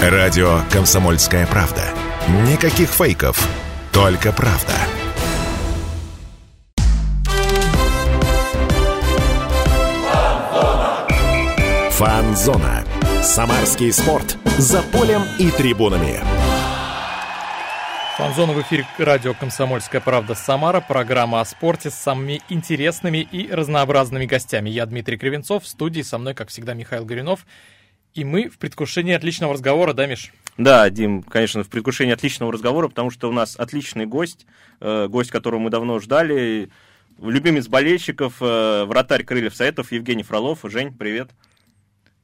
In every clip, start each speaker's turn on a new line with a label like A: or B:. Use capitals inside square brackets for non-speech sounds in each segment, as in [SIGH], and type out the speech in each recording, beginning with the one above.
A: Радио «Комсомольская правда». Никаких фейков, только правда. Фанзона. Самарский спорт. За полем и трибунами.
B: Фанзона в эфире радио «Комсомольская правда» Самара. Программа о спорте с самыми интересными и разнообразными гостями. Я Дмитрий Кривенцов. В студии со мной, как всегда, Михаил Горюнов. И мы в предвкушении отличного разговора, да, Миш?
C: Да, Дим, конечно, в предвкушении отличного разговора, потому что у нас отличный гость, э, гость, которого мы давно ждали, любимец болельщиков, э, вратарь крыльев Советов Евгений Фролов. Жень, привет.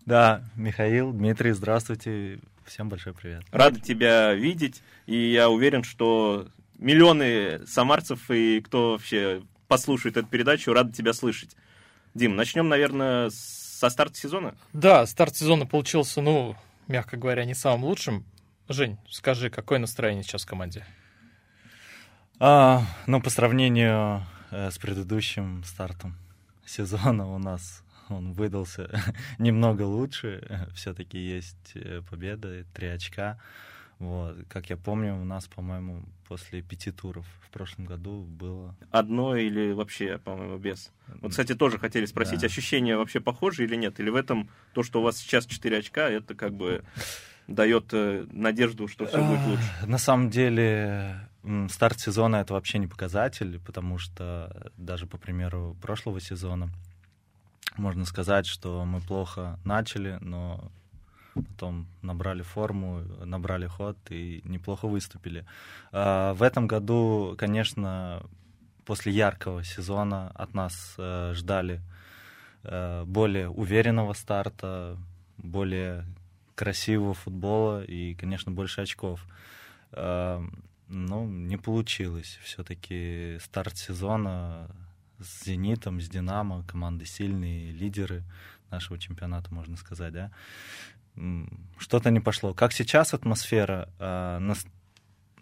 D: Да, Михаил, Дмитрий, здравствуйте. Всем большой привет.
C: Рада тебя видеть, и я уверен, что миллионы самарцев и кто вообще послушает эту передачу, рады тебя слышать. Дим, начнем, наверное, со старта сезона?
B: Да, старт сезона получился, ну, мягко говоря, не самым лучшим. Жень, скажи, какое настроение сейчас в команде?
D: А, ну, по сравнению э, с предыдущим стартом [LAUGHS] сезона у нас он выдался [LAUGHS] немного лучше. Все-таки есть э, победа, три очка. Вот. Как я помню, у нас, по-моему, после пяти туров в прошлом году было...
C: Одно или вообще, по-моему, без? Вот, кстати, тоже хотели спросить, да. ощущения вообще похожи или нет? Или в этом то, что у вас сейчас четыре очка, это как бы дает э, надежду, что все будет лучше?
D: На самом деле, старт сезона это вообще не показатель, потому что даже по примеру прошлого сезона можно сказать, что мы плохо начали, но потом набрали форму, набрали ход и неплохо выступили. А, в этом году, конечно, после яркого сезона от нас э, ждали э, более уверенного старта, более красивого футбола и, конечно, больше очков. А, но не получилось. Все-таки старт сезона с «Зенитом», с «Динамо», команды сильные, лидеры нашего чемпионата, можно сказать, да. Что-то не пошло. Как сейчас атмосфера, а,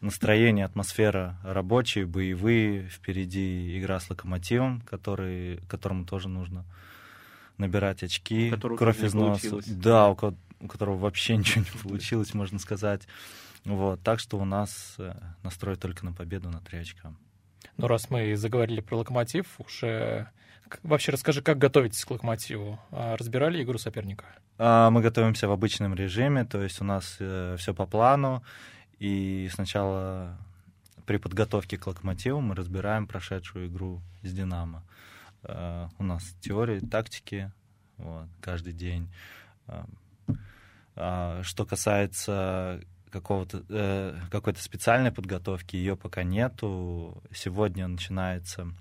D: настроение, атмосфера рабочие, боевые, впереди игра с «Локомотивом», который, которому тоже нужно набирать очки, кровь из носа. Да, у, у которого вообще [LAUGHS] ничего не получилось, можно сказать. Вот, так что у нас э, настрой только на победу на три очка.
B: Ну, раз мы заговорили про локомотив, уже вообще расскажи, как готовитесь к локомотиву? А, разбирали игру соперника?
D: А, мы готовимся в обычном режиме, то есть у нас э, все по плану, и сначала при подготовке к локомотиву мы разбираем прошедшую игру с Динамо. Uh, у нас теории, тактики вот, каждый день. Что касается какого-то, э, какой-то специальной подготовки, ее пока нету. Сегодня начинается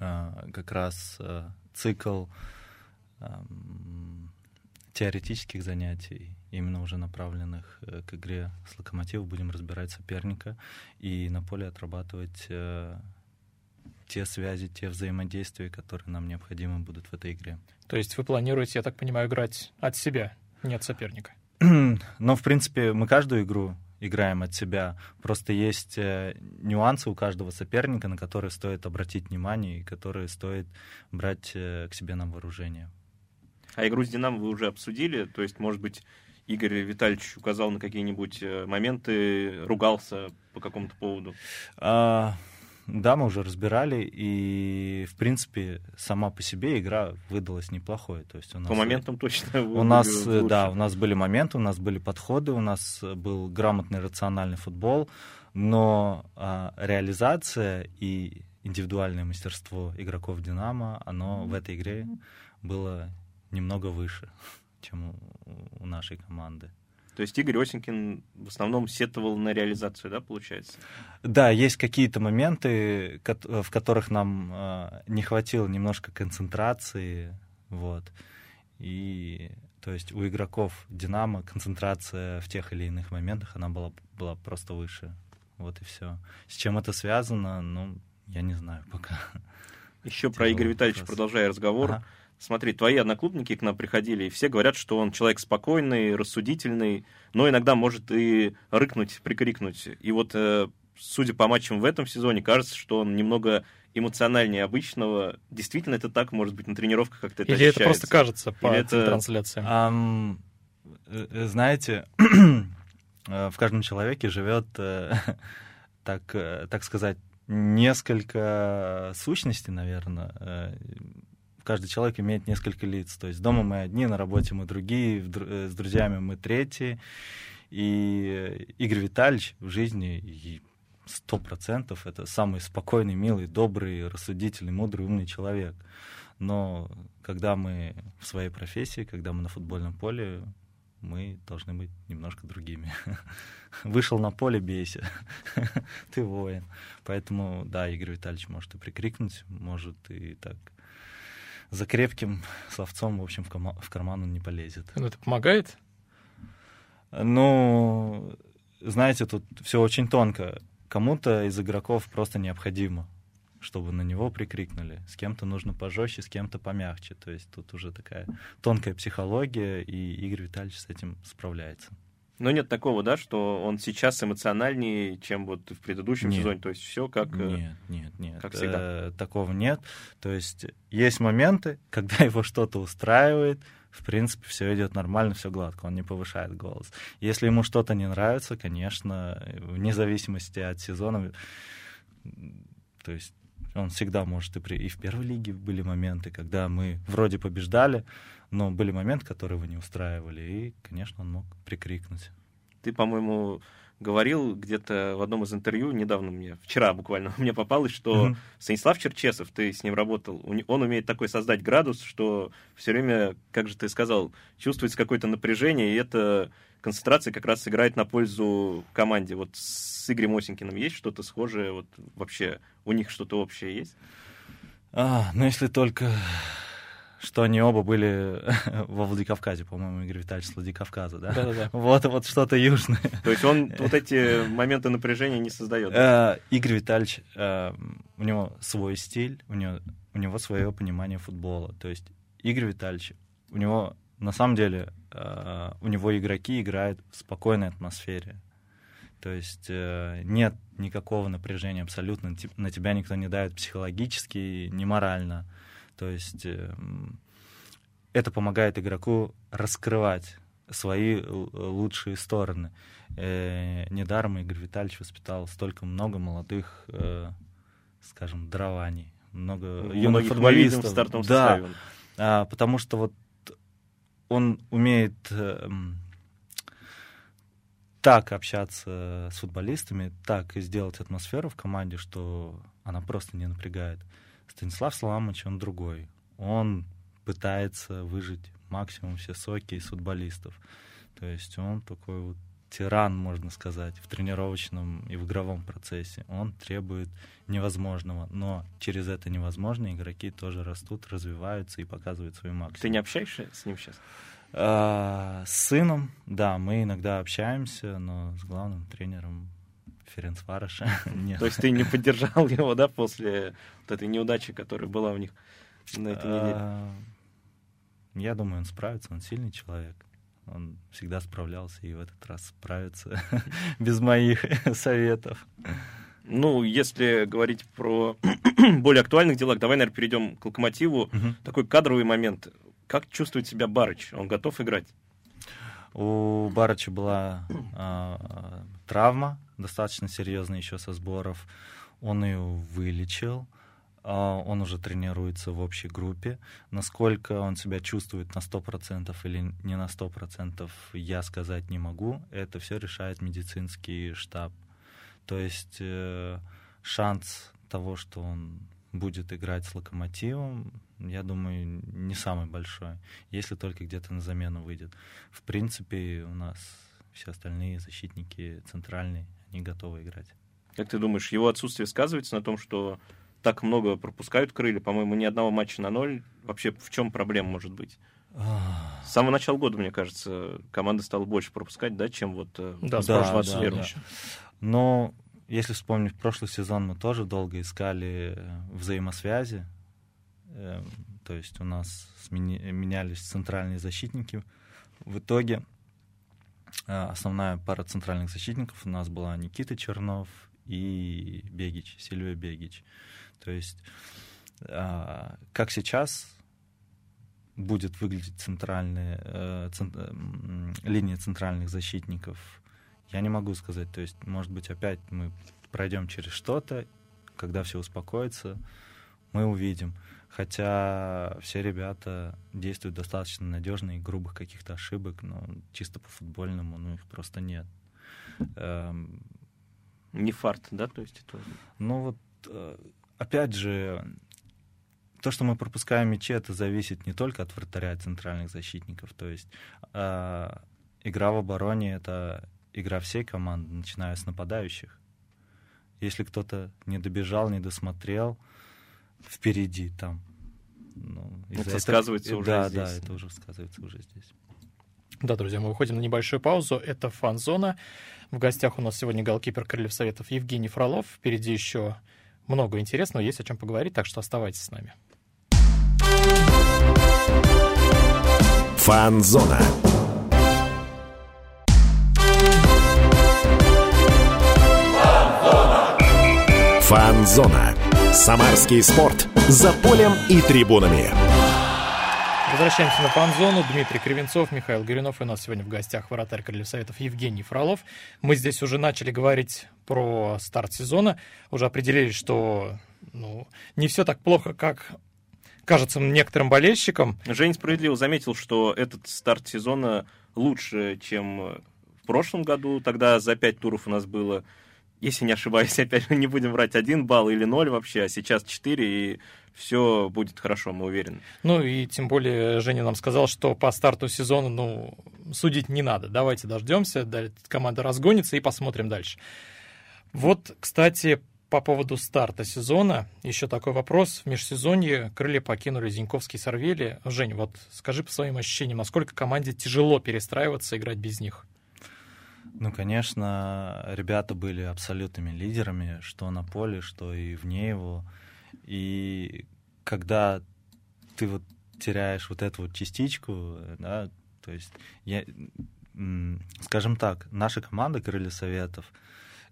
D: как раз э, цикл теоретических занятий, именно уже направленных э, к игре с локомотивом. Будем разбирать соперника и на поле отрабатывать э, те связи, те взаимодействия, которые нам необходимы будут в этой игре.
B: То есть вы планируете, я так понимаю, играть от себя, нет соперника? [CLEARS THROAT]
D: Но, в принципе, мы каждую игру играем от себя. Просто есть э, нюансы у каждого соперника, на которые стоит обратить внимание и которые стоит брать э, к себе на вооружение.
C: А игру с «Динамо» вы уже обсудили? То есть, может быть, Игорь Витальевич указал на какие-нибудь э, моменты, ругался по какому-то поводу?
D: А, да, мы уже разбирали, и, в принципе, сама по себе игра выдалась неплохой. То есть у нас,
C: по моментам точно
D: У нас, лучше. да, у нас были моменты, у нас были подходы, у нас был грамотный, рациональный футбол, но а, реализация и индивидуальное мастерство игроков «Динамо», оно в этой игре было немного выше, [LAUGHS] чем у, у нашей команды.
C: То есть Игорь Осенькин в основном сетовал на реализацию, да, получается?
D: Да, есть какие-то моменты, в которых нам э, не хватило немножко концентрации, вот. И то есть у игроков Динамо концентрация в тех или иных моментах, она была, была просто выше. Вот и все. С чем это связано, ну, я не знаю пока.
C: Еще про Игоря Витальевича продолжая разговор. Ага. Смотри, твои одноклубники к нам приходили, и все говорят, что он человек спокойный, рассудительный, но иногда может и рыкнуть, прикрикнуть. И вот, э, судя по матчам в этом сезоне, кажется, что он немного эмоциональнее обычного. Действительно это так, может быть, на тренировках как-то это
B: Или ощущается? это просто кажется по Или это... трансляциям? Um,
D: знаете, [CLEARS THROAT] в каждом человеке живет, [LAUGHS] так, так сказать, несколько сущностей, наверное. Каждый человек имеет несколько лиц. То есть дома мы одни, на работе мы другие, с друзьями мы третьи. И Игорь Витальевич в жизни сто процентов это самый спокойный, милый, добрый, рассудительный, мудрый, умный человек. Но когда мы в своей профессии, когда мы на футбольном поле, мы должны быть немножко другими. [LAUGHS] Вышел на поле, бейся. [LAUGHS] Ты воин. Поэтому, да, Игорь Витальевич может и прикрикнуть, может и так за крепким [LAUGHS] словцом, в общем, в, карман он не полезет.
B: Ну, это помогает?
D: Ну, знаете, тут все очень тонко. Кому-то из игроков просто необходимо, чтобы на него прикрикнули. С кем-то нужно пожестче, с кем-то помягче. То есть тут уже такая тонкая психология, и Игорь Витальевич с этим справляется.
C: Но нет такого, да, что он сейчас эмоциональнее, чем вот в предыдущем
D: нет.
C: сезоне. То есть все как... Э,
D: нет, нет, нет.
C: Как всегда.
D: Э, такого нет. То есть есть моменты, [LAUGHS] когда его что-то устраивает, в принципе, все идет нормально, все гладко, он не повышает голос. Если ему что-то не нравится, конечно, вне зависимости от сезона, то есть он всегда может и, при... и в первой лиге были моменты, когда мы вроде побеждали, но были моменты, которые его не устраивали, и, конечно, он мог прикрикнуть.
C: Ты, по-моему, говорил где-то в одном из интервью, недавно мне, вчера буквально, [LAUGHS] мне попалось, что mm-hmm. Станислав Черчесов, ты с ним работал, он умеет такой создать градус, что все время, как же ты сказал, чувствуется какое-то напряжение, и эта концентрация как раз играет на пользу команде. Вот с Игорем Осенькиным есть что-то схожее? Вот вообще у них что-то общее есть?
D: А, ну если только что они оба были [LAUGHS] во Владикавказе, по-моему, Игорь Витальевич с Владикавказа, да?
B: Да-да-да. [LAUGHS]
D: Вот, вот что-то южное.
C: То есть он [LAUGHS] вот эти моменты напряжения не создает?
D: Э, Игорь Витальевич, э, у него свой стиль, у него, у него свое понимание футбола. То есть Игорь Витальевич, у него на самом деле э, у него игроки играют в спокойной атмосфере. То есть нет никакого напряжения абсолютно. На тебя никто не давит психологически, не морально. То есть эм, это помогает игроку раскрывать свои лучшие стороны. Э, недаром Игорь Витальевич воспитал столько много молодых, э, скажем, дарований, много
C: юных футболистов. В стартовом
D: да, составе. А, потому что вот он умеет э, так общаться с футболистами, так и сделать атмосферу в команде, что она просто не напрягает. Станислав Соломович, он другой. Он пытается выжить максимум все соки из футболистов. То есть он такой вот тиран, можно сказать, в тренировочном и в игровом процессе. Он требует невозможного, но через это невозможное игроки тоже растут, развиваются и показывают свой максимум.
C: Ты не общаешься с ним сейчас?
D: А, с сыном, да, мы иногда общаемся, но с главным тренером Ференцвароша. [LAUGHS]
C: То есть ты не поддержал его, да, после вот этой неудачи, которая была у них на этой неделе? А,
D: я думаю, он справится, он сильный человек. Он всегда справлялся и в этот раз справится [LAUGHS] без моих [LAUGHS] советов.
C: Ну, если говорить про [CLEARS THROAT] более актуальных делах, давай, наверное, перейдем к локомотиву. Угу. Такой кадровый момент. Как чувствует себя Барыч? Он готов играть?
D: У Барыча была э, травма, достаточно серьезная еще со сборов. Он ее вылечил. Э, он уже тренируется в общей группе. Насколько он себя чувствует на 100% или не на 100%, я сказать не могу. Это все решает медицинский штаб. То есть э, шанс того, что он будет играть с локомотивом, я думаю, не самый большой, если только где-то на замену выйдет. В принципе, у нас все остальные защитники центральные, они готовы играть.
C: Как ты думаешь, его отсутствие сказывается на том, что так много пропускают крылья? По-моему, ни одного матча на ноль. Вообще, в чем проблема может быть? С самого начала года, мне кажется, команда стала больше пропускать, да, чем вот
B: э, да, с да, прошлого да, да.
D: Но если вспомнить прошлый сезон, мы тоже долго искали э, взаимосвязи Эм, то есть у нас менялись центральные защитники. В итоге э, основная пара центральных защитников у нас была Никита Чернов и Бегич, Сильвия Бегич. То есть, э, как сейчас, будет выглядеть центральная э, цент, линия центральных защитников, я не могу сказать. То есть, может быть, опять мы пройдем через что-то, когда все успокоится, мы увидим. Хотя все ребята действуют достаточно надежно и грубых каких-то ошибок, но чисто по футбольному, ну, их просто нет. Эм...
C: Не фарт, да, то есть это...
D: Ну вот, э, опять же, то, что мы пропускаем мячи, это зависит не только от вратаря центральных защитников. То есть э, игра в обороне — это игра всей команды, начиная с нападающих. Если кто-то не добежал, не досмотрел впереди там.
C: Ну, это сказывается уже
D: да,
C: здесь.
D: Да, это уже сказывается уже здесь.
B: Да, друзья, мы выходим на небольшую паузу. Это фан-зона. В гостях у нас сегодня голкипер Крыльев Советов Евгений Фролов. Впереди еще много интересного, есть о чем поговорить, так что оставайтесь с нами.
A: Фан-зона. Фан-зона. Самарский спорт. За полем и трибунами.
B: Возвращаемся на фан-зону. Дмитрий Кривенцов, Михаил Горюнов. И у нас сегодня в гостях вратарь Крыльев Советов Евгений Фролов. Мы здесь уже начали говорить про старт сезона. Уже определили, что ну, не все так плохо, как кажется некоторым болельщикам.
C: Жень справедливо заметил, что этот старт сезона лучше, чем в прошлом году. Тогда за пять туров у нас было если не ошибаюсь, [LAUGHS] опять не будем брать один балл или ноль вообще, а сейчас четыре, и все будет хорошо, мы уверены.
B: Ну и тем более Женя нам сказал, что по старту сезона, ну, судить не надо. Давайте дождемся, команда разгонится и посмотрим дальше. Вот, кстати, по поводу старта сезона, еще такой вопрос. В межсезонье крылья покинули Зиньковский и Сорвели. Жень, вот скажи по своим ощущениям, насколько команде тяжело перестраиваться, играть без них?
D: Ну, конечно, ребята были абсолютными лидерами, что на поле, что и вне его. И когда ты вот теряешь вот эту вот частичку, да, то есть я, скажем так, наша команда Крылья Советов,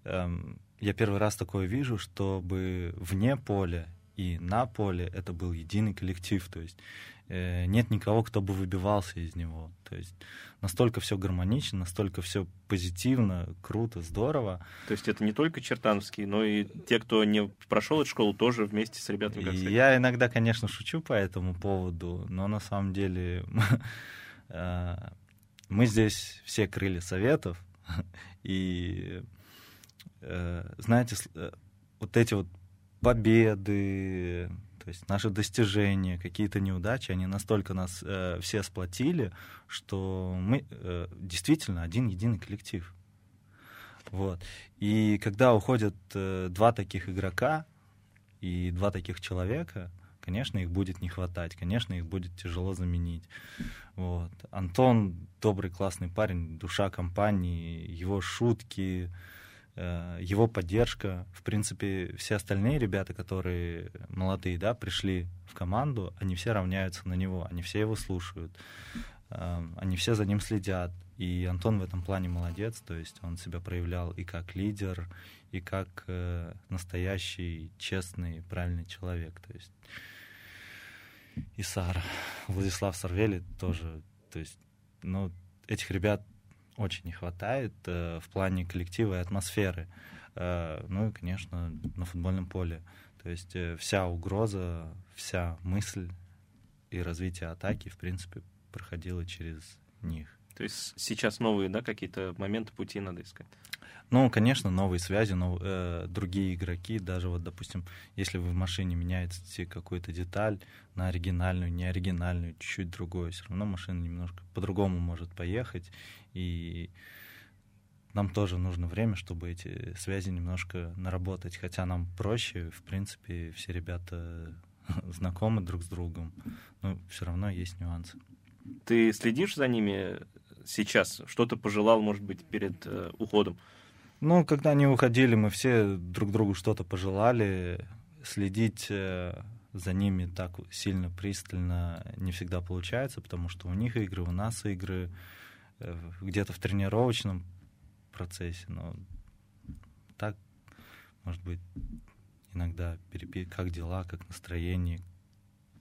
D: эм, я первый раз такое вижу, чтобы вне поля и на поле это был единый коллектив, то есть нет никого, кто бы выбивался из него. То есть настолько все гармонично, настолько все позитивно, круто, здорово.
C: То есть это не только чертановские, но и те, кто не прошел эту школу, тоже вместе с ребятами. Как
D: я иногда, конечно, шучу по этому поводу, но на самом деле [LAUGHS] э, мы здесь все крылья советов, [LAUGHS] и э, знаете, э, вот эти вот победы, то есть наши достижения, какие-то неудачи, они настолько нас э, все сплотили, что мы э, действительно один единый коллектив. Вот. И когда уходят э, два таких игрока и два таких человека, конечно, их будет не хватать, конечно, их будет тяжело заменить. Вот. Антон добрый, классный парень, душа компании, его шутки, Э, его поддержка, в принципе, все остальные ребята, которые молодые, да, пришли в команду, они все равняются на него, они все его слушают, эм, они все за ним следят. И Антон в этом плане молодец, то есть он себя проявлял и как лидер, и как э, настоящий, честный, правильный человек. То есть и Сара, Владислав Сарвели тоже, то есть, ну, этих ребят очень не хватает э, в плане коллектива и атмосферы. Э, ну и, конечно, на футбольном поле. То есть э, вся угроза, вся мысль и развитие атаки, в принципе, проходила через них.
C: То есть сейчас новые, да, какие-то моменты пути надо искать?
D: Ну, конечно, новые связи, но, э, другие игроки, даже вот, допустим, если вы в машине меняете какую-то деталь на оригинальную, не оригинальную, чуть-чуть другое, все равно машина немножко по-другому может поехать, и нам тоже нужно время, чтобы эти связи немножко наработать, хотя нам проще, в принципе, все ребята [LAUGHS] знакомы друг с другом, но все равно есть нюансы.
C: Ты следишь за ними сейчас? Что-то пожелал, может быть, перед э, уходом?
D: Ну, когда они уходили, мы все друг другу что-то пожелали. Следить э, за ними так сильно пристально не всегда получается, потому что у них игры, у нас игры э, где-то в тренировочном процессе. Но так, может быть, иногда перепи как дела, как настроение,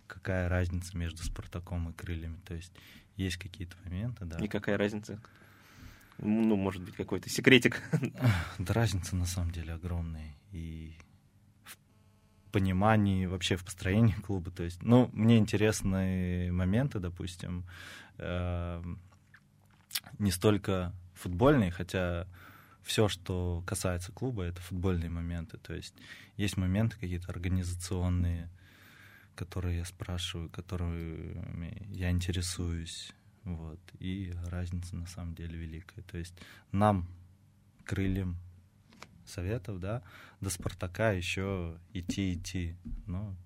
D: какая разница между Спартаком и Крыльями. То есть есть какие-то моменты, да.
C: И какая разница? Ну, может быть, какой-то секретик. [LAUGHS]
D: Да разница на самом деле огромная. И в понимании, вообще в построении [LAUGHS] клуба. То есть, ну, мне интересны моменты, допустим, э, не столько футбольные, хотя все, что касается клуба, это футбольные моменты. То есть есть моменты какие-то организационные, которые я спрашиваю, которыми я интересуюсь. Вот. И разница на самом деле великая. То есть нам, крыльям советов, да, до Спартака еще идти, идти. Но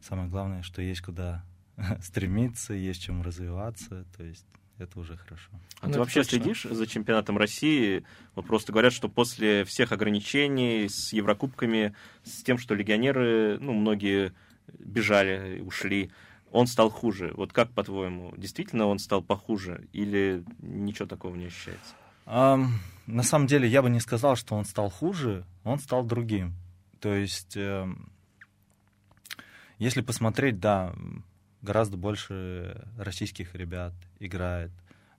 D: самое главное, что есть куда [LAUGHS] стремиться, есть чем развиваться. То есть это уже хорошо.
C: А ну, ты вообще точно. следишь за чемпионатом России? Вот просто говорят, что после всех ограничений с Еврокубками, с тем, что легионеры, ну, многие бежали, ушли, он стал хуже. Вот как, по-твоему, действительно он стал похуже или ничего такого не ощущается?
D: Um, на самом деле я бы не сказал, что он стал хуже, он стал другим. То есть, э, если посмотреть, да, гораздо больше российских ребят играет,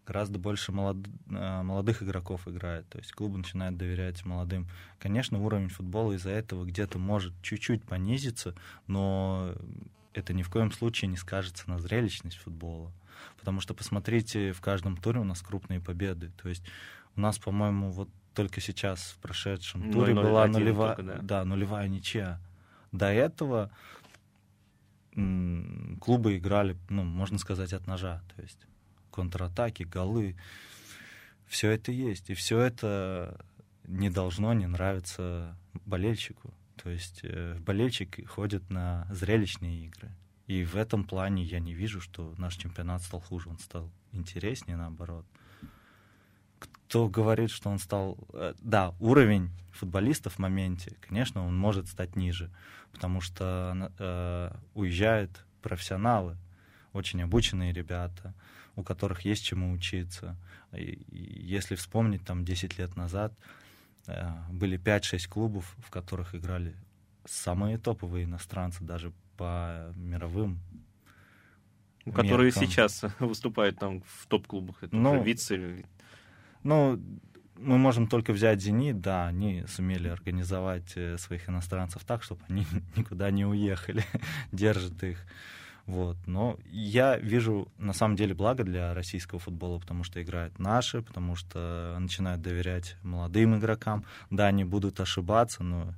D: гораздо больше молод... Э, молодых игроков играет. То есть клубы начинают доверять молодым. Конечно, уровень футбола из-за этого где-то может чуть-чуть понизиться, но это ни в коем случае не скажется на зрелищность футбола. Потому что посмотрите, в каждом туре у нас крупные победы. То есть у нас, по-моему, вот только сейчас в прошедшем туре была нулевая, только, да. Да, нулевая ничья. До этого клубы играли, ну, можно сказать, от ножа. То есть контратаки, голы. Все это есть. И все это не должно не нравиться болельщику. То есть э, болельщик ходит на зрелищные игры. И в этом плане я не вижу, что наш чемпионат стал хуже. Он стал интереснее, наоборот. Кто говорит, что он стал... Э, да, уровень футболистов в моменте, конечно, он может стать ниже, потому что э, уезжают профессионалы, очень обученные ребята, у которых есть чему учиться. И, если вспомнить, там 10 лет назад э, были 5-6 клубов, в которых играли самые топовые иностранцы, даже по мировым
C: Которые меркам. сейчас [LAUGHS] выступают там в топ-клубах. Это ну, Вицель.
D: Ну, мы можем только взять «Зенит», да, они сумели организовать э, своих иностранцев так, чтобы они [LAUGHS] никуда не уехали, [LAUGHS] держат их. Вот. Но я вижу на самом деле благо для российского футбола, потому что играют наши, потому что начинают доверять молодым игрокам. Да, они будут ошибаться, но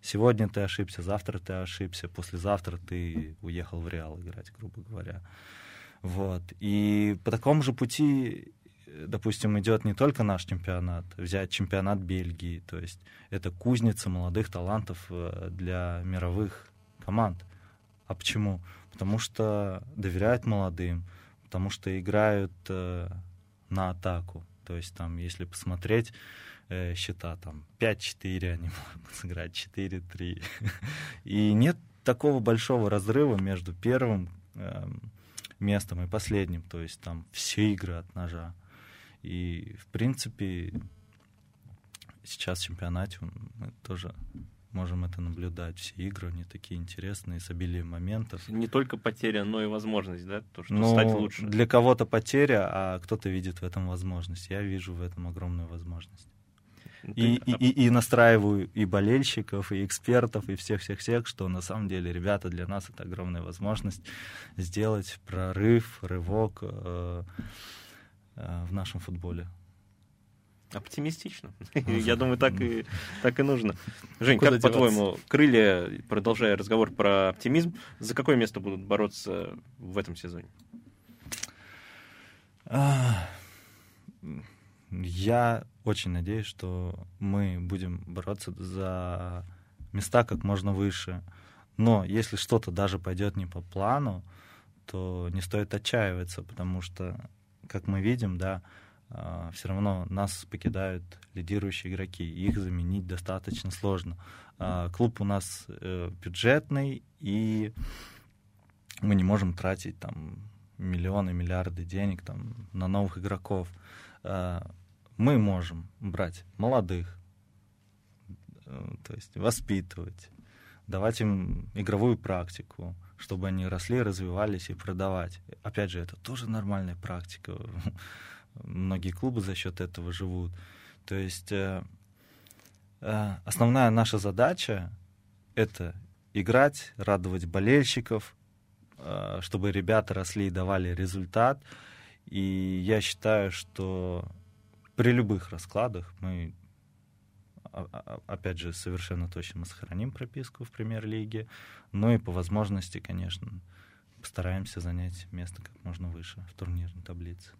D: сегодня ты ошибся, завтра ты ошибся, послезавтра ты уехал в Реал играть, грубо говоря. Вот. И по такому же пути допустим, идет не только наш чемпионат, взять чемпионат Бельгии, то есть это кузница молодых талантов э, для мировых команд. А почему? Потому что доверяют молодым, потому что играют э, на атаку. То есть там, если посмотреть э, счета, там 5-4 они [LAUGHS] могут сыграть, 4-3. [LAUGHS] И нет такого большого разрыва между первым э, местом и последним. То есть там все игры от ножа. И, в принципе, сейчас в чемпионате мы тоже можем это наблюдать. Все игры, они такие интересные, с обилием моментов.
C: Не только потеря, но и возможность, да, то, что
D: ну,
C: стать лучше.
D: Для кого-то потеря, а кто-то видит в этом возможность. Я вижу в этом огромную возможность. И, и, и, и настраиваю и болельщиков, и экспертов, и всех-всех-всех, что на самом деле, ребята, для нас это огромная возможность сделать прорыв, рывок. Э, Э, в нашем футболе.
C: Оптимистично. [LAUGHS] Я думаю, так и, так и нужно. Жень, Куда как по-твоему, крылья, продолжая разговор про оптимизм, за какое место будут бороться в этом сезоне?
D: Я очень надеюсь, что мы будем бороться за места как можно выше. Но если что-то даже пойдет не по плану, то не стоит отчаиваться, потому что как мы видим, да, а, все равно нас покидают лидирующие игроки, их заменить достаточно сложно. А, клуб у нас э, бюджетный, и мы не можем тратить там миллионы, миллиарды денег там, на новых игроков. А, мы можем брать молодых, э, то есть воспитывать, давать им игровую практику, чтобы они росли, развивались и продавать. Опять же, это тоже нормальная практика. Многие клубы за счет этого живут. То есть э, э, основная наша задача это играть, радовать болельщиков, э, чтобы ребята росли и давали результат. И я считаю, что при любых раскладах мы а, а, опять же, совершенно точно мы сохраним прописку в премьер-лиге. Ну и по возможности, конечно, постараемся занять место как можно выше в турнирной таблице.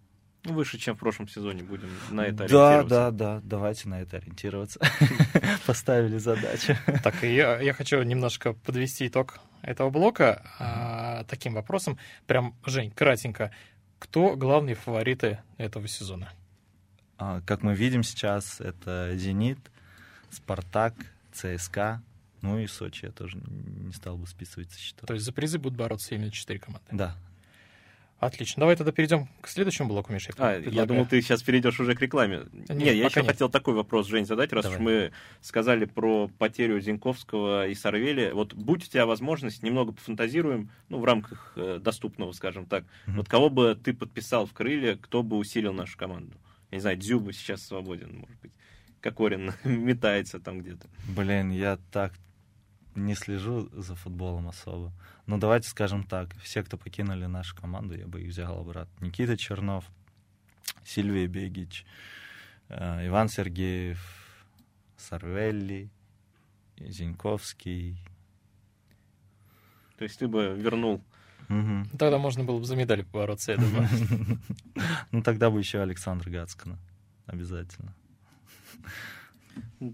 C: Ну, выше, чем в прошлом сезоне будем на это
D: ориентироваться. Да, да, да, давайте на это ориентироваться. [LAUGHS] Поставили задачу.
B: Так, я, я хочу немножко подвести итог этого блока а, таким вопросом. Прям, Жень, кратенько. Кто главные фавориты этого сезона?
D: А, как мы видим сейчас, это «Зенит», «Спартак», «ЦСКА», ну и Сочи я тоже не стал бы списывать со счета.
B: То есть за призы будут бороться именно четыре команды?
D: Да.
B: Отлично. Давай тогда перейдем к следующему блоку, Миша.
C: А, я думал, ты сейчас перейдешь уже к рекламе. Нет, нет я еще нет. хотел такой вопрос, Жень, задать, раз Давай. уж мы сказали про потерю Зинковского и Сарвели. Вот будь у тебя возможность, немного пофантазируем, ну, в рамках э, доступного, скажем так. Mm-hmm. Вот кого бы ты подписал в крылья, кто бы усилил нашу команду? Я не знаю, Дзюба сейчас свободен, может быть. Кокорин [LAUGHS] метается там где-то.
D: Блин, я так не слежу за футболом особо. Но давайте скажем так, все, кто покинули нашу команду, я бы их взял обратно. Никита Чернов, Сильвия Бегич, э, Иван Сергеев, Сарвелли, Зиньковский.
C: То есть ты бы вернул
B: Угу. Тогда можно было бы за медали побороться, я думаю. [LAUGHS]
D: Ну, тогда бы еще Александр Гацкана. Обязательно.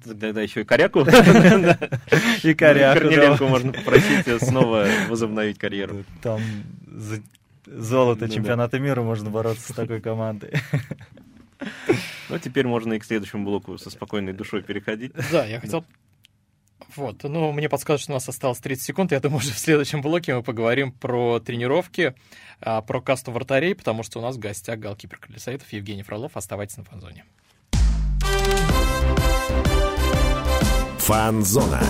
C: Тогда еще и Коряку. [LAUGHS]
D: И Коряку.
C: Корнеленко можно попросить снова возобновить карьеру.
D: Там золото ну чемпионата мира можно бороться с такой командой.
C: Ну, теперь можно и к следующему блоку со спокойной душой переходить.
B: Да, я хотел вот, ну, мне подсказывают, что у нас осталось 30 секунд. Я думаю, уже в следующем блоке мы поговорим про тренировки, а, про касту вратарей, потому что у нас в гостях голкипер Колесоветов Евгений Фролов. Оставайтесь на фанзоне.
A: Фанзона.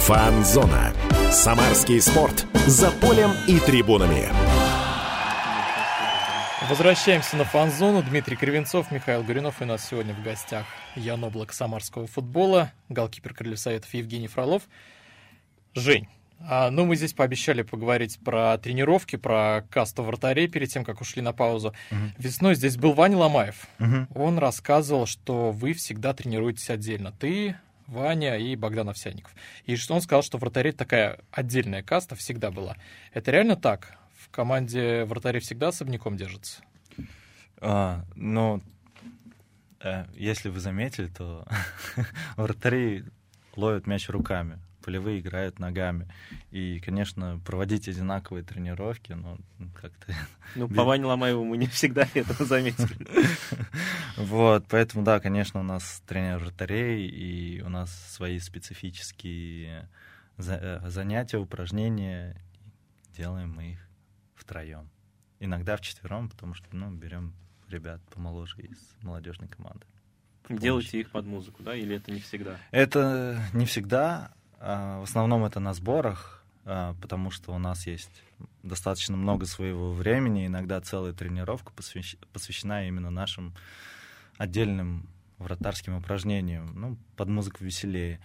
A: Фанзона. Самарский спорт. За полем и трибунами.
B: Возвращаемся на фан-зону. Дмитрий Кривенцов, Михаил Горюнов. И у нас сегодня в гостях Ян Облак самарского футбола, голкипер Крыльев Советов Евгений Фролов. Жень, ну, мы здесь пообещали поговорить про тренировки, про касту вратарей перед тем, как ушли на паузу. Угу. Весной здесь был Ваня Ломаев. Угу. Он рассказывал, что вы всегда тренируетесь отдельно. Ты, Ваня и Богдан Овсянников. И что он сказал, что вратарей такая отдельная каста всегда была. Это реально так? команде вратари всегда особняком держатся?
D: А, ну, э, если вы заметили, то [LAUGHS] вратари ловят мяч руками, полевые играют ногами. И, конечно, проводить одинаковые тренировки, ну, как-то... [LAUGHS]
C: Ну, по Ване Ломаеву мы не всегда [LAUGHS] это заметили. [LAUGHS]
D: Вот, поэтому, да, конечно, у нас тренер вратарей, и у нас свои специфические э, занятия, упражнения, делаем мы их втроем. Иногда вчетвером, потому что, ну, берем ребят помоложе из молодежной команды.
C: Делаете их под музыку, да, или это не всегда?
D: Это не всегда. А, в основном это на сборах, а, потому что у нас есть достаточно много своего времени. Иногда целая тренировка посвящена именно нашим отдельным вратарским упражнениям. Ну, под музыку веселее.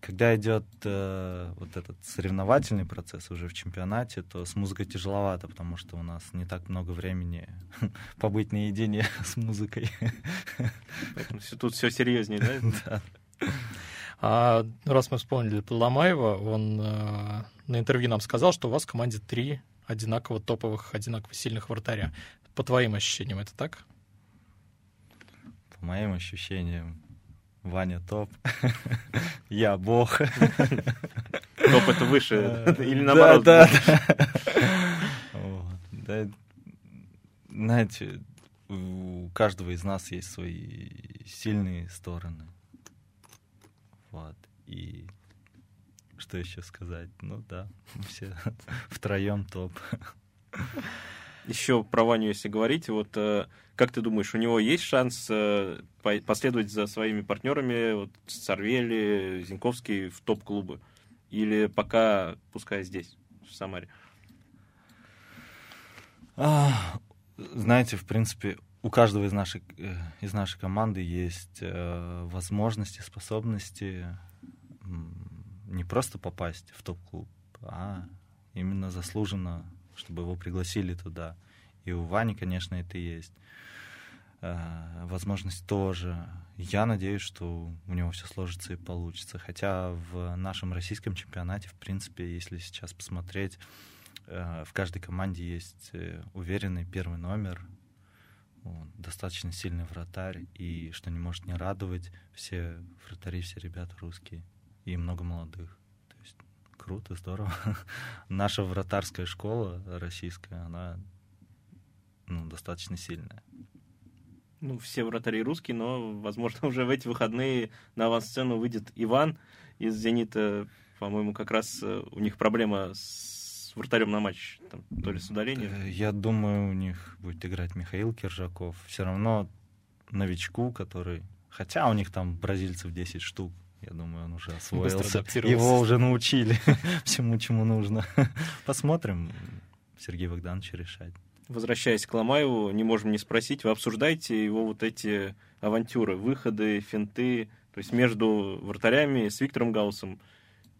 D: Когда идет э, вот этот соревновательный процесс уже в чемпионате, то с музыкой тяжеловато, потому что у нас не так много времени [LAUGHS] побыть наедине [LAUGHS] с музыкой.
C: Поэтому тут все серьезнее, да? [LAUGHS]
B: Да. А раз мы вспомнили Ломаева, он э, на интервью нам сказал, что у вас в команде три одинаково топовых, одинаково сильных вратаря. По твоим ощущениям, это так?
D: По моим ощущениям, Ваня топ. [LAUGHS] Я бог. [LAUGHS] Топ
C: это выше или наоборот?
D: Да, [LAUGHS] да. Знаете, у каждого из нас есть свои сильные стороны. Вот. И что еще сказать? Ну да, [LAUGHS] все [LAUGHS] втроем топ.
C: Еще про Ваню, если говорить, вот э, как ты думаешь, у него есть шанс э, последовать за своими партнерами, вот Сарвели, Зинковский в топ-клубы? Или пока пускай здесь, в Самаре?
D: А, знаете, в принципе, у каждого из нашей, э, из нашей команды есть э, возможности, способности не просто попасть в топ-клуб, а именно заслуженно, чтобы его пригласили туда. И у Вани, конечно, это есть. Э, возможность тоже. Я надеюсь, что у него все сложится и получится. Хотя в нашем российском чемпионате, в принципе, если сейчас посмотреть, в каждой команде есть уверенный первый номер, достаточно сильный вратарь, и что не может не радовать, все вратари, все ребята русские, и много молодых. То есть круто, здорово. [LAUGHS] Наша вратарская школа российская, она ну, достаточно сильная.
C: Ну, все вратари русские, но, возможно, [LAUGHS] уже в эти выходные на авансцену выйдет Иван из «Зенита». По-моему, как раз э, у них проблема с вратарем на матч, там, то ли с удалением.
D: Э, я думаю, у них будет играть Михаил Киржаков. Все равно новичку, который... Хотя у них там бразильцев 10 штук, я думаю, он уже освоился. Его уже научили [LAUGHS] всему, чему нужно. [LAUGHS] Посмотрим. Сергей Богданович решать
C: возвращаясь к Ломаеву, не можем не спросить, вы обсуждаете его вот эти авантюры, выходы, финты, то есть между вратарями с Виктором Гаусом.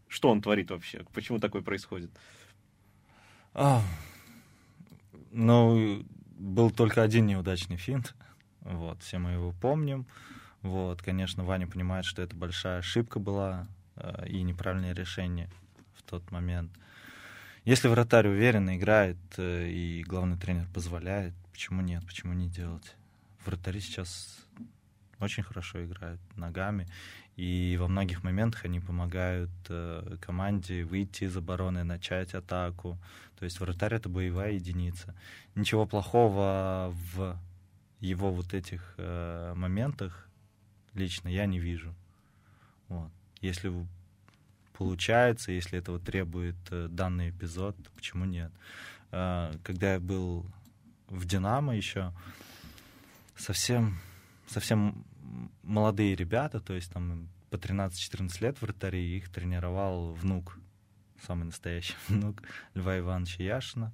C: Что он творит вообще? Почему такое происходит?
D: А, ну, был только один неудачный финт. Вот, все мы его помним. Вот, конечно, Ваня понимает, что это большая ошибка была э, и неправильное решение в тот момент. Если вратарь уверенно играет э, и главный тренер позволяет, почему нет, почему не делать? Вратари сейчас очень хорошо играют ногами, и во многих моментах они помогают э, команде выйти из обороны, начать атаку. То есть вратарь — это боевая единица. Ничего плохого в его вот этих э, моментах лично я не вижу. Вот. Если получается, если этого требует э, данный эпизод, почему нет? Э, когда я был в Динамо еще, совсем, совсем молодые ребята, то есть там по 13-14 лет вратари, их тренировал внук, самый настоящий [LAUGHS] внук Льва Ивановича Яшина.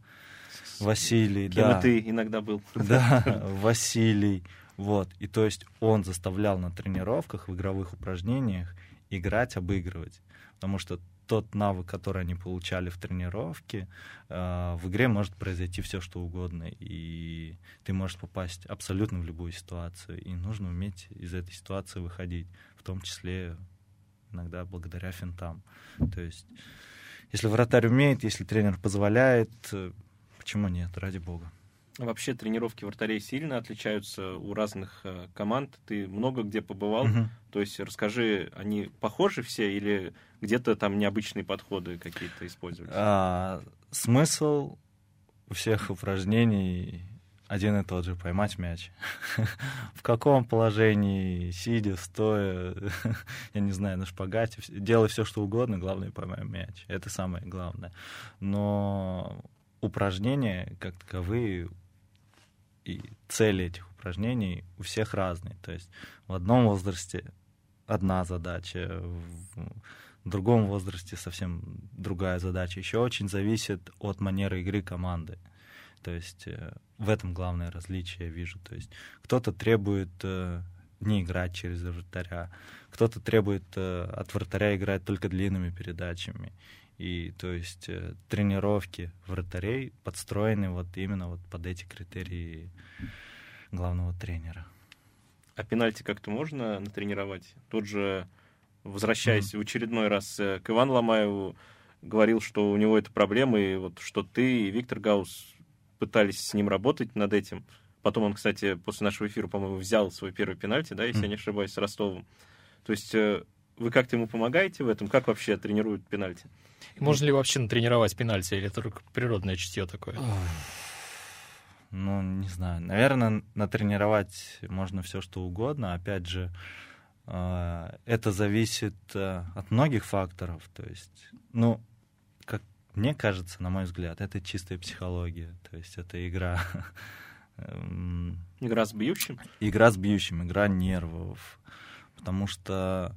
D: Василий,
C: Кем
D: да.
C: ты иногда был. [LAUGHS]
D: Да, Василий. Вот. И то есть он заставлял на тренировках, в игровых упражнениях играть, обыгрывать потому что тот навык, который они получали в тренировке, э, в игре может произойти все, что угодно, и ты можешь попасть абсолютно в любую ситуацию, и нужно уметь из этой ситуации выходить, в том числе иногда благодаря финтам. То есть, если вратарь умеет, если тренер позволяет, э, почему нет, ради бога.
C: Вообще тренировки вратарей сильно отличаются у разных э, команд. Ты много где побывал. Угу. То есть расскажи, они похожи все или где-то там необычные подходы какие-то использовались?
D: А, смысл у всех упражнений один и тот же — поймать мяч. [LAUGHS] В каком положении, сидя, стоя, [LAUGHS] я не знаю, на шпагате, делай все, что угодно, главное — поймай мяч. Это самое главное. Но упражнения, как таковые, и цели этих упражнений у всех разные. То есть в одном возрасте одна задача, в другом возрасте совсем другая задача. Еще очень зависит от манеры игры команды. То есть э, в этом главное различие я вижу. То есть кто-то требует э, не играть через вратаря, кто-то требует э, от вратаря играть только длинными передачами. И то есть э, тренировки вратарей подстроены вот именно вот под эти критерии главного тренера.
C: А пенальти как-то можно натренировать? Тот же, возвращаясь mm. в очередной раз э, к Ивану Ломаеву, говорил, что у него это проблема, и вот что ты и Виктор Гаус пытались с ним работать над этим. Потом он, кстати, после нашего эфира, по-моему, взял свой первый пенальти, да, если mm. я не ошибаюсь, с Ростовом. То есть э, вы как-то ему помогаете в этом? Как вообще тренируют пенальти?
B: Можно ли вообще натренировать пенальти, или это только природное чутье такое?
D: Ну, не знаю. Наверное, натренировать можно все, что угодно. Опять же, э, это зависит э, от многих факторов. То есть, ну, как мне кажется, на мой взгляд, это чистая психология. То есть это игра... [LAUGHS]
C: Эм, игра с бьющим?
D: Игра с бьющим, игра нервов. Потому что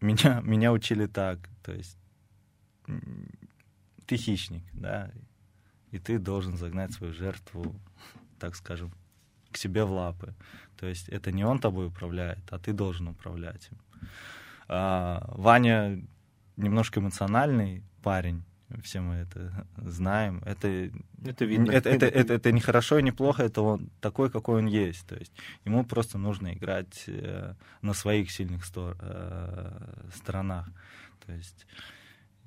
D: меня, меня учили так, то есть ты хищник, да, и ты должен загнать свою жертву, так скажем, к себе в лапы. То есть это не он тобой управляет, а ты должен управлять им. А, Ваня немножко эмоциональный парень, все мы это [LAUGHS] знаем. Это,
C: это видно.
D: Это, это, это, это не хорошо и не плохо, это он такой, какой он есть. То есть ему просто нужно играть э, на своих сильных стор, э, сторонах. То есть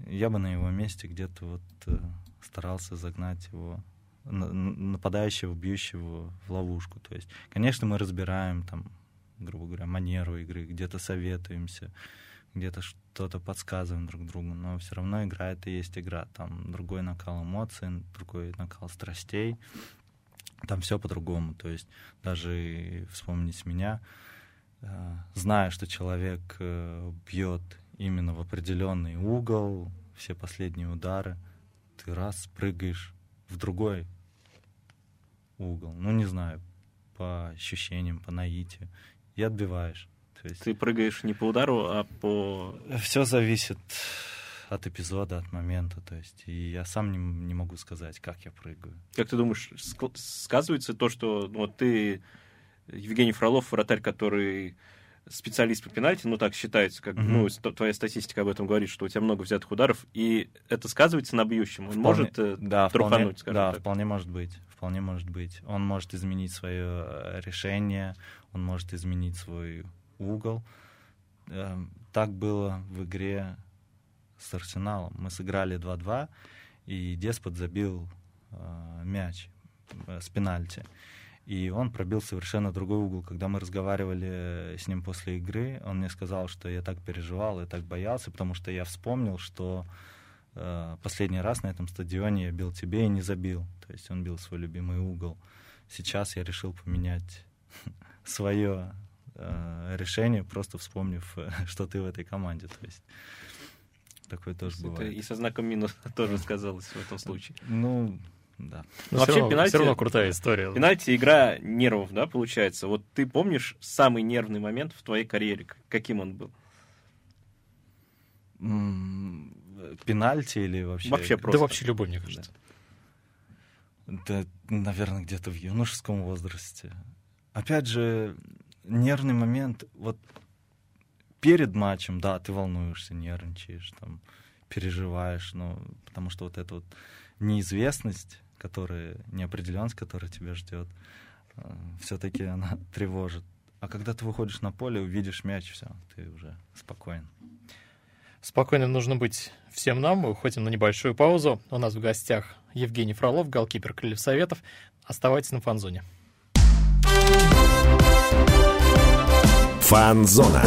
D: я бы на его месте где-то вот э, старался загнать его нападающего, бьющего в ловушку. То есть, конечно, мы разбираем там, грубо говоря, манеру игры, где-то советуемся, где-то что-то подсказываем друг другу, но все равно игра это и есть игра. Там другой накал эмоций, другой накал страстей. Там все по-другому. То есть даже вспомнить меня, э, зная, что человек э, бьет именно в определенный угол, все последние удары, ты раз прыгаешь в другой угол. Ну, не знаю, по ощущениям, по наитию. И отбиваешь.
C: То есть... Ты прыгаешь не по удару, а по...
D: Все зависит от эпизода, от момента. То есть, и я сам не, не могу сказать, как я прыгаю.
C: Как ты думаешь, сказывается то, что ну, вот ты, Евгений Фролов, вратарь, который специалист по пенальти, ну так считается, как mm-hmm. ну твоя статистика об этом говорит, что у тебя много взятых ударов, и это сказывается на бьющем. Он вполне, может э, да, трухануть, вполне, скажем
D: да,
C: так.
D: вполне может быть, вполне может быть. Он может изменить свое э, решение, он может изменить свой угол. Эм, так было в игре с Арсеналом. Мы сыграли 2-2, и Деспот забил э, мяч э, с пенальти. И он пробил совершенно другой угол. Когда мы разговаривали с ним после игры, он мне сказал, что я так переживал, я так боялся, потому что я вспомнил, что э, последний раз на этом стадионе я бил тебе и не забил. То есть он бил свой любимый угол. Сейчас я решил поменять [LAUGHS] свое э, решение, просто вспомнив, [LAUGHS] что ты в этой команде. То есть такое тоже
C: Это
D: бывает.
C: И со знаком минус [LAUGHS] тоже сказалось в этом случае.
D: Ну, да.
B: Но, Но вообще равно, пенальти... Все равно крутая история.
C: Пенальти — игра нервов, да, получается? Вот ты помнишь самый нервный момент в твоей карьере? Каким он был?
D: Пенальти или вообще?
C: Вообще просто.
B: Да вообще любой, мне кажется.
D: Да, наверное, где-то в юношеском возрасте. Опять же, нервный момент, вот перед матчем, да, ты волнуешься, нервничаешь, там, переживаешь, но потому что вот эта вот неизвестность, которая, неопределенность, которая тебя ждет, э, все-таки она тревожит. А когда ты выходишь на поле, увидишь мяч, все, ты уже спокоен.
B: Спокойным нужно быть всем нам. Мы уходим на небольшую паузу. У нас в гостях Евгений Фролов, голкипер Крыльев Советов. Оставайтесь на фанзоне.
A: Фанзона.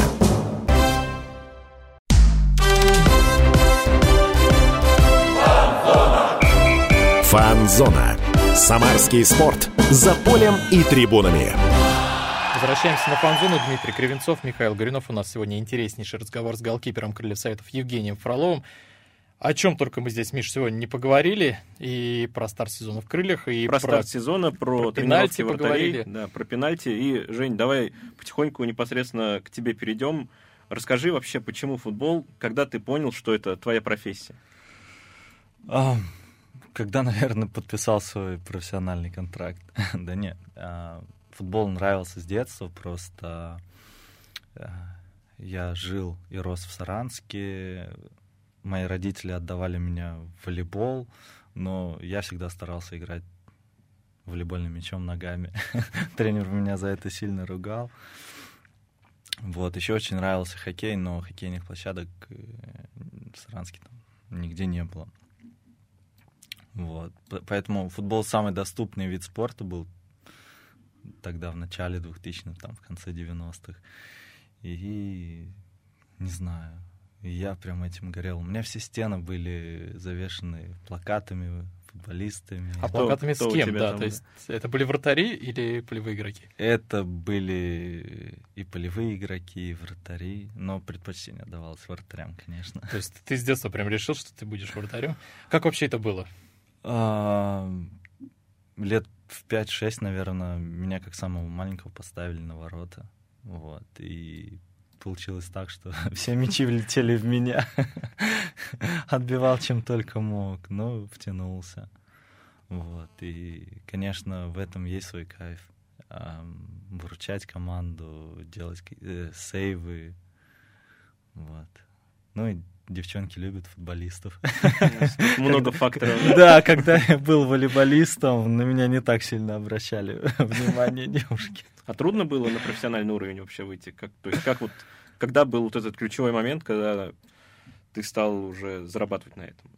A: Фанзона. Самарский спорт. За полем и трибунами.
B: Возвращаемся на фан-зону. Дмитрий Кривенцов, Михаил Горюнов. У нас сегодня интереснейший разговор с голкипером Крыльев Советов Евгением Фроловым. О чем только мы здесь, Миш, сегодня не поговорили. И про старт сезона в крыльях, и
C: про, про старт сезона, про, про пенальти поговорили. Да, про пенальти. И, Жень, давай потихоньку непосредственно к тебе перейдем. Расскажи вообще, почему футбол, когда ты понял, что это твоя профессия?
D: А, когда, наверное, подписал свой профессиональный контракт. [LAUGHS] да нет, а, футбол нравился с детства, просто а, я жил и рос в Саранске, мои родители отдавали меня в волейбол, но я всегда старался играть волейбольным мячом ногами. [LAUGHS] Тренер меня за это сильно ругал. Вот, еще очень нравился хоккей, но хоккейных площадок э, в Саранске там нигде не было. Вот. Поэтому футбол самый доступный вид спорта был тогда в начале 2000-х, там, в конце 90-х. И не знаю, я прям этим горел. У меня все стены были завешены плакатами футболистами.
B: А
C: Кто-
B: плакатами
C: кто
B: с кем, да?
C: там,
B: То есть это были вратари или полевые игроки?
D: Это были и полевые игроки, и вратари, но предпочтение давалось вратарям, конечно.
B: То есть ты с детства прям решил, что ты будешь вратарем? Как вообще это было?
D: А, Лет в 5-6, наверное, меня как самого маленького поставили на ворота. Вот. И получилось так, что [LAUGHS] все мячи влетели в меня. [LAUGHS] Отбивал чем только мог, но втянулся. Вот. И, конечно, в этом есть свой кайф. Ам, Выручать команду, делать э, сейвы. Вот. Ну и девчонки любят футболистов. [LAUGHS]
C: Много факторов.
D: Да, когда я был волейболистом, на меня не так сильно обращали [LAUGHS] внимание девушки.
C: А трудно было на профессиональный уровень вообще выйти? Как, то есть как вот, когда был вот этот ключевой момент, когда ты стал уже зарабатывать на этом?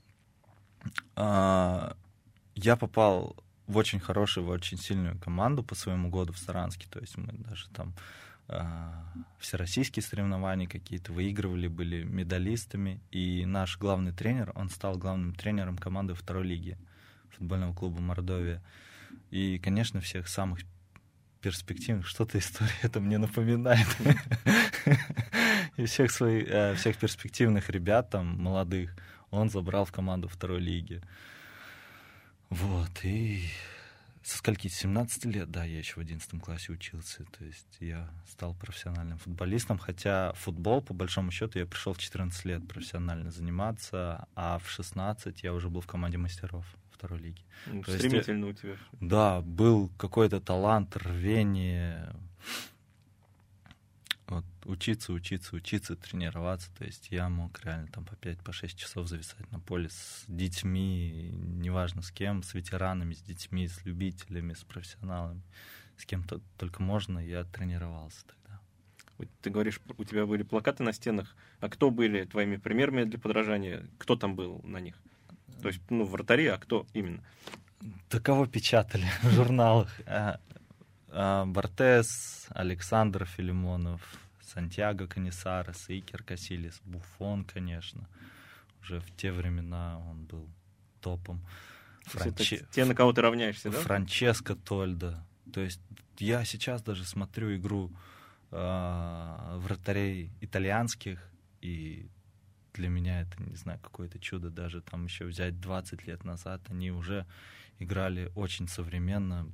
D: А, Я попал в очень хорошую, в очень сильную команду по своему году в Саранске. То есть мы даже там всероссийские соревнования какие-то выигрывали, были медалистами. И наш главный тренер, он стал главным тренером команды второй лиги футбольного клуба Мордовия. И, конечно, всех самых перспективных, что-то история это мне напоминает. [LAUGHS] И всех своих, э, всех перспективных ребят, там, молодых, он забрал в команду второй лиги. Вот, и со скольки? С 17 лет, да, я еще в 11 классе учился. То есть я стал профессиональным футболистом, хотя футбол, по большому счету, я пришел в 14 лет профессионально заниматься, а в 16 я уже был в команде мастеров второй лиги.
C: Ну,
D: То есть,
C: Стремительно у тебя.
D: Да, был какой-то талант, рвение. Вот, учиться, учиться, учиться, тренироваться. То есть я мог реально там по 5-6 по часов зависать на поле с детьми, неважно с кем, с ветеранами, с детьми, с любителями, с профессионалами. С кем то только можно, я тренировался тогда.
C: Ты говоришь, у тебя были плакаты на стенах. А кто были твоими примерами для подражания? Кто там был на них? То есть, ну, вратари, а кто именно?
D: Да кого печатали [LAUGHS] в журналах? А, а, Бортес, Александр Филимонов, Сантьяго Канисарес, Икер Касилис, Буфон, конечно. Уже в те времена он был топом.
C: То есть это
D: Франче-
C: те, на кого ты равняешься, да?
D: Франческо Тольда. То есть я сейчас даже смотрю игру а, вратарей итальянских, и для меня это, не знаю, какое-то чудо. Даже там еще взять 20 лет назад, они уже играли очень современно,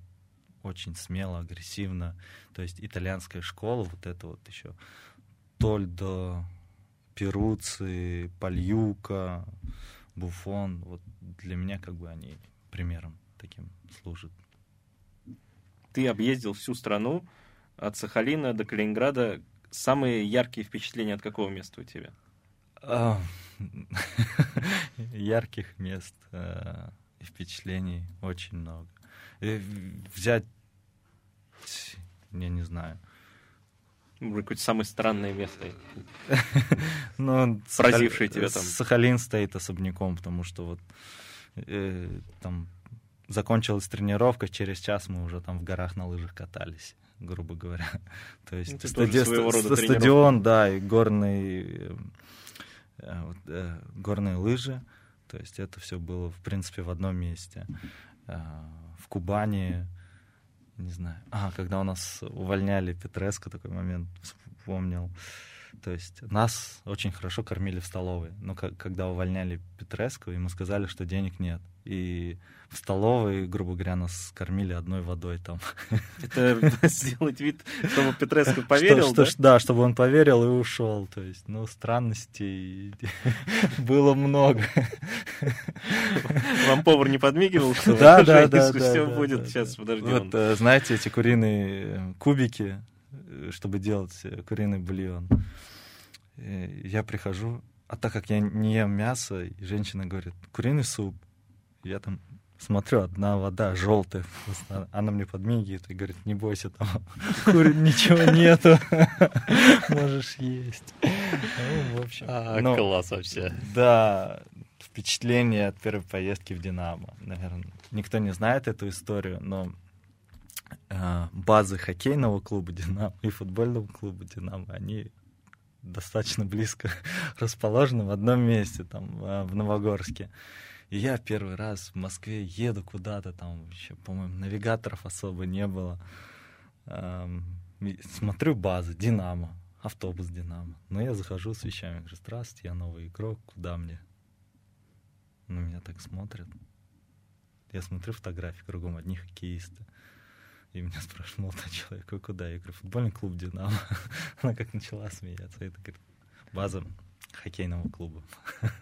D: очень смело, агрессивно. То есть итальянская школа, вот это вот еще Тольдо, Перуци, Пальюка, Буфон, вот для меня как бы они примером таким служат.
C: Ты объездил всю страну от Сахалина до Калининграда. Самые яркие впечатления от какого места у тебя? [LAUGHS]
D: Ярких мест э, и впечатлений очень много. В- взять, я не знаю,
C: Какое-то самое странное место. [LAUGHS]
D: ну,
C: Поразившие
D: Сахали-
C: тебя там.
D: Сахалин стоит особняком, потому что вот э, там закончилась тренировка, через час мы уже там в горах на лыжах катались, грубо говоря. [LAUGHS] То есть
C: Ну,
D: стади-
C: тренировка.
D: стадион, да, и горный, э, э, вот, э, горные лыжи. То есть это все было, в принципе, в одном месте. В Кубани, не знаю. А, когда у нас увольняли Петреско, такой момент вспомнил. То есть нас очень хорошо кормили в столовой. Но когда увольняли Петреску, ему сказали, что денег нет. И в столовой, грубо говоря, нас кормили одной водой там. [LAUGHS]
C: Это сделать вид, чтобы Петреско [LAUGHS] поверил,
D: Что-
C: да?
D: что- да, чтобы он поверил и ушел. То есть, ну, странностей [LAUGHS] было много.
C: Вам повар не подмигивал? что
D: Да, да, да.
C: Все
D: да,
C: будет,
D: да,
C: сейчас,
D: да.
C: подожди.
D: Вот,
C: он-
D: э, знаете, эти куриные э, кубики, чтобы делать э, куриный бульон. Э, Я прихожу, а так как я не ем мясо, и женщина говорит, куриный суп. Я там смотрю, одна вода желтая. Она мне подмигивает и говорит, не бойся, там [LAUGHS] кури ничего нету. [LAUGHS] Можешь есть. Ну, в общем.
B: А,
D: ну,
B: класс вообще.
D: да, впечатление от первой поездки в Динамо. Наверное, никто не знает эту историю, но э, базы хоккейного клуба Динамо и футбольного клуба Динамо, они достаточно близко [LAUGHS] расположены в одном месте, там, э, в Новогорске. И я первый раз в Москве еду куда-то, там еще, по-моему, навигаторов особо не было. Эм, смотрю базы, Динамо, автобус Динамо. Но я захожу с вещами, говорю, здравствуйте, я новый игрок, куда мне? На меня так смотрят. Я смотрю фотографии, кругом одни хоккеисты. И меня [LAUGHS] спрашивают, молодой человек, вы куда? Я говорю, футбольный клуб «Динамо». [LAUGHS] Она как начала смеяться. Это, говорит, база хоккейного клуба.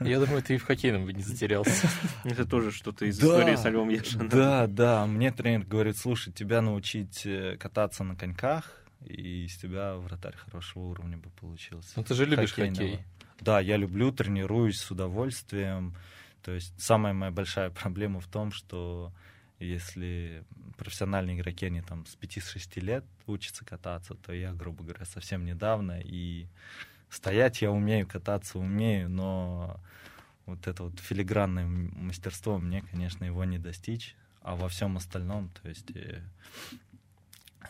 B: Я думаю, ты и в хоккейном бы не затерялся. [LAUGHS]
C: Это тоже что-то из истории с Львом Яшиным.
D: Да, да. Мне тренер говорит, слушай, тебя научить э, кататься на коньках, и из тебя вратарь хорошего уровня бы получился.
B: Ну ты же любишь хоккей.
D: Да, я люблю, тренируюсь с удовольствием. То есть самая моя большая проблема в том, что если профессиональные игроки, они там с 5-6 лет учатся кататься, то я, грубо говоря, совсем недавно, и стоять я умею, кататься умею, но вот это вот филигранное мастерство, мне, конечно, его не достичь, а во всем остальном, то есть э,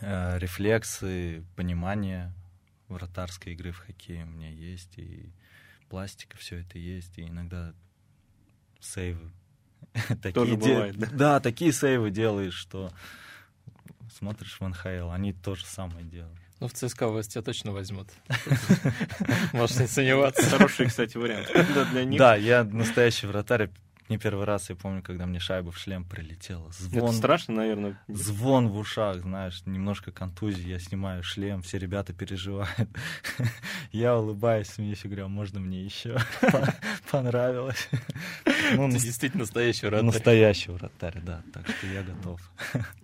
D: э, рефлексы, понимание вратарской игры в хоккее у меня есть, и пластика, все это есть, и иногда сейвы [LAUGHS]
C: такие Тоже бывает,
D: да? Да, такие сейвы делаешь, что смотришь в НХЛ, они то же самое делают.
B: Ну, в ЦСКА вас тебя точно возьмут. [LAUGHS] Можешь не сомневаться.
C: Хороший, кстати, вариант.
D: Да, я настоящий вратарь не первый раз я помню, когда мне шайба в шлем прилетела.
C: Звон, Это страшно, наверное.
D: Звон в ушах, знаешь, немножко контузии. Я снимаю шлем, все ребята переживают. [LAUGHS] Я улыбаюсь, смеюсь и говорю, а можно мне еще? [LAUGHS] Понравилось.
B: Ну, Ты действительно настоящий вратарь.
D: Настоящий вратарь, да. Так что я готов.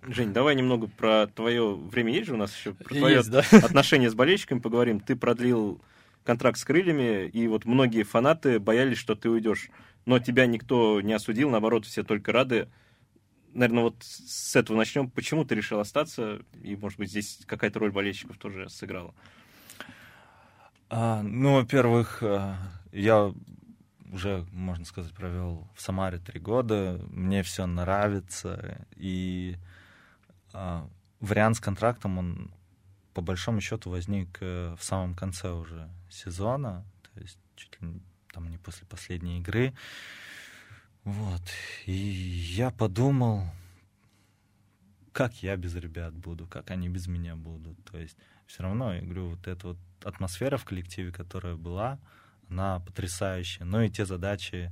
C: Жень, давай немного про твое время есть же у нас еще? Про твое есть, да? отношение с болельщиками поговорим. Ты продлил контракт с крыльями, и вот многие фанаты боялись, что ты уйдешь но тебя никто не осудил, наоборот, все только рады. Наверное, вот с этого начнем. Почему ты решил остаться? И, может быть, здесь какая-то роль болельщиков тоже сыграла?
D: А, ну, во-первых, э, я уже, можно сказать, провел в Самаре три года. Мне все нравится. И а, вариант с контрактом, он по большому счету возник э, в самом конце уже сезона. То есть чуть ли там не после последней игры. Вот. И я подумал, как я без ребят буду, как они без меня будут. То есть все равно, я говорю, вот эта вот атмосфера в коллективе, которая была, она потрясающая. Ну и те задачи,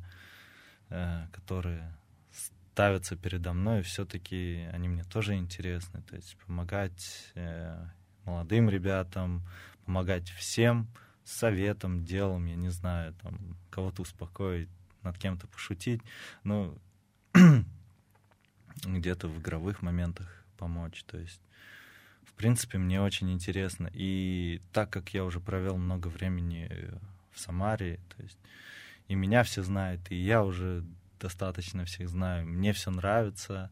D: э, которые ставятся передо мной, все-таки они мне тоже интересны. То есть помогать э, молодым ребятам, помогать всем, советом, делом, я не знаю, там, кого-то успокоить, над кем-то пошутить, ну, [CLEARS THROAT] где-то в игровых моментах помочь, то есть в принципе, мне очень интересно. И так как я уже провел много времени в Самаре, то есть и меня все знают, и я уже достаточно всех знаю, мне все нравится.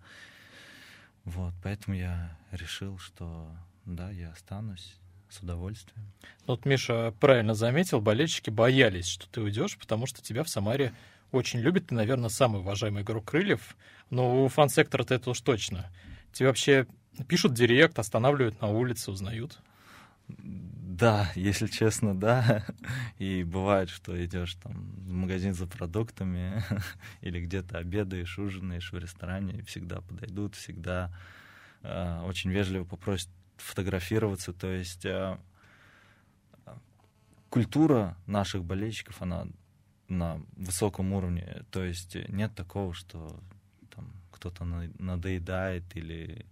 D: Вот, поэтому я решил, что да, я останусь с удовольствием.
B: Вот Миша правильно заметил, болельщики боялись, что ты уйдешь, потому что тебя в Самаре очень любят. Ты, наверное, самый уважаемый игрок крыльев. Но у фан-сектора-то это уж точно. Тебе вообще пишут директ, останавливают на улице, узнают?
D: Да, если честно, да. И бывает, что идешь там в магазин за продуктами [LAUGHS] или где-то обедаешь, ужинаешь в ресторане, и всегда подойдут, всегда э, очень вежливо попросят фотографироваться. То есть э, культура наших болельщиков, она на высоком уровне. То есть нет такого, что там кто-то надоедает или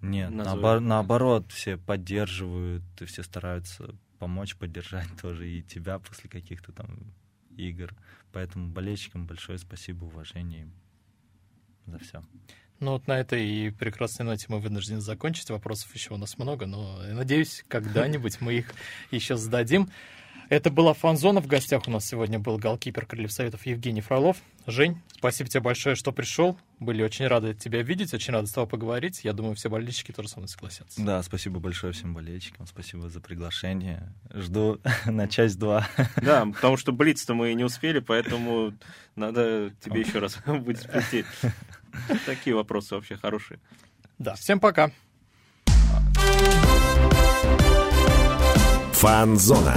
D: нет, наобор- наоборот, все поддерживают, и все стараются помочь, поддержать [LAUGHS] тоже и тебя после каких-то там игр. Поэтому болельщикам большое спасибо, уважение за все.
B: Ну вот на этой и прекрасной ноте мы вынуждены закончить. Вопросов еще у нас много, но я надеюсь, когда-нибудь мы их еще зададим. Это была Фанзона. В гостях у нас сегодня был голкипер Крыльев Советов Евгений Фролов. Жень, спасибо тебе большое, что пришел. Были очень рады тебя видеть, очень рады с тобой поговорить. Я думаю, все болельщики тоже со мной согласятся.
D: Да, спасибо большое всем болельщикам. Спасибо за приглашение. Жду [LAUGHS] на часть два.
C: Да, потому что блиц-то мы не успели, поэтому надо тебе еще раз [LAUGHS] будет прийти. [LAUGHS] Такие вопросы вообще хорошие.
B: Да, всем пока.
A: Фанзона.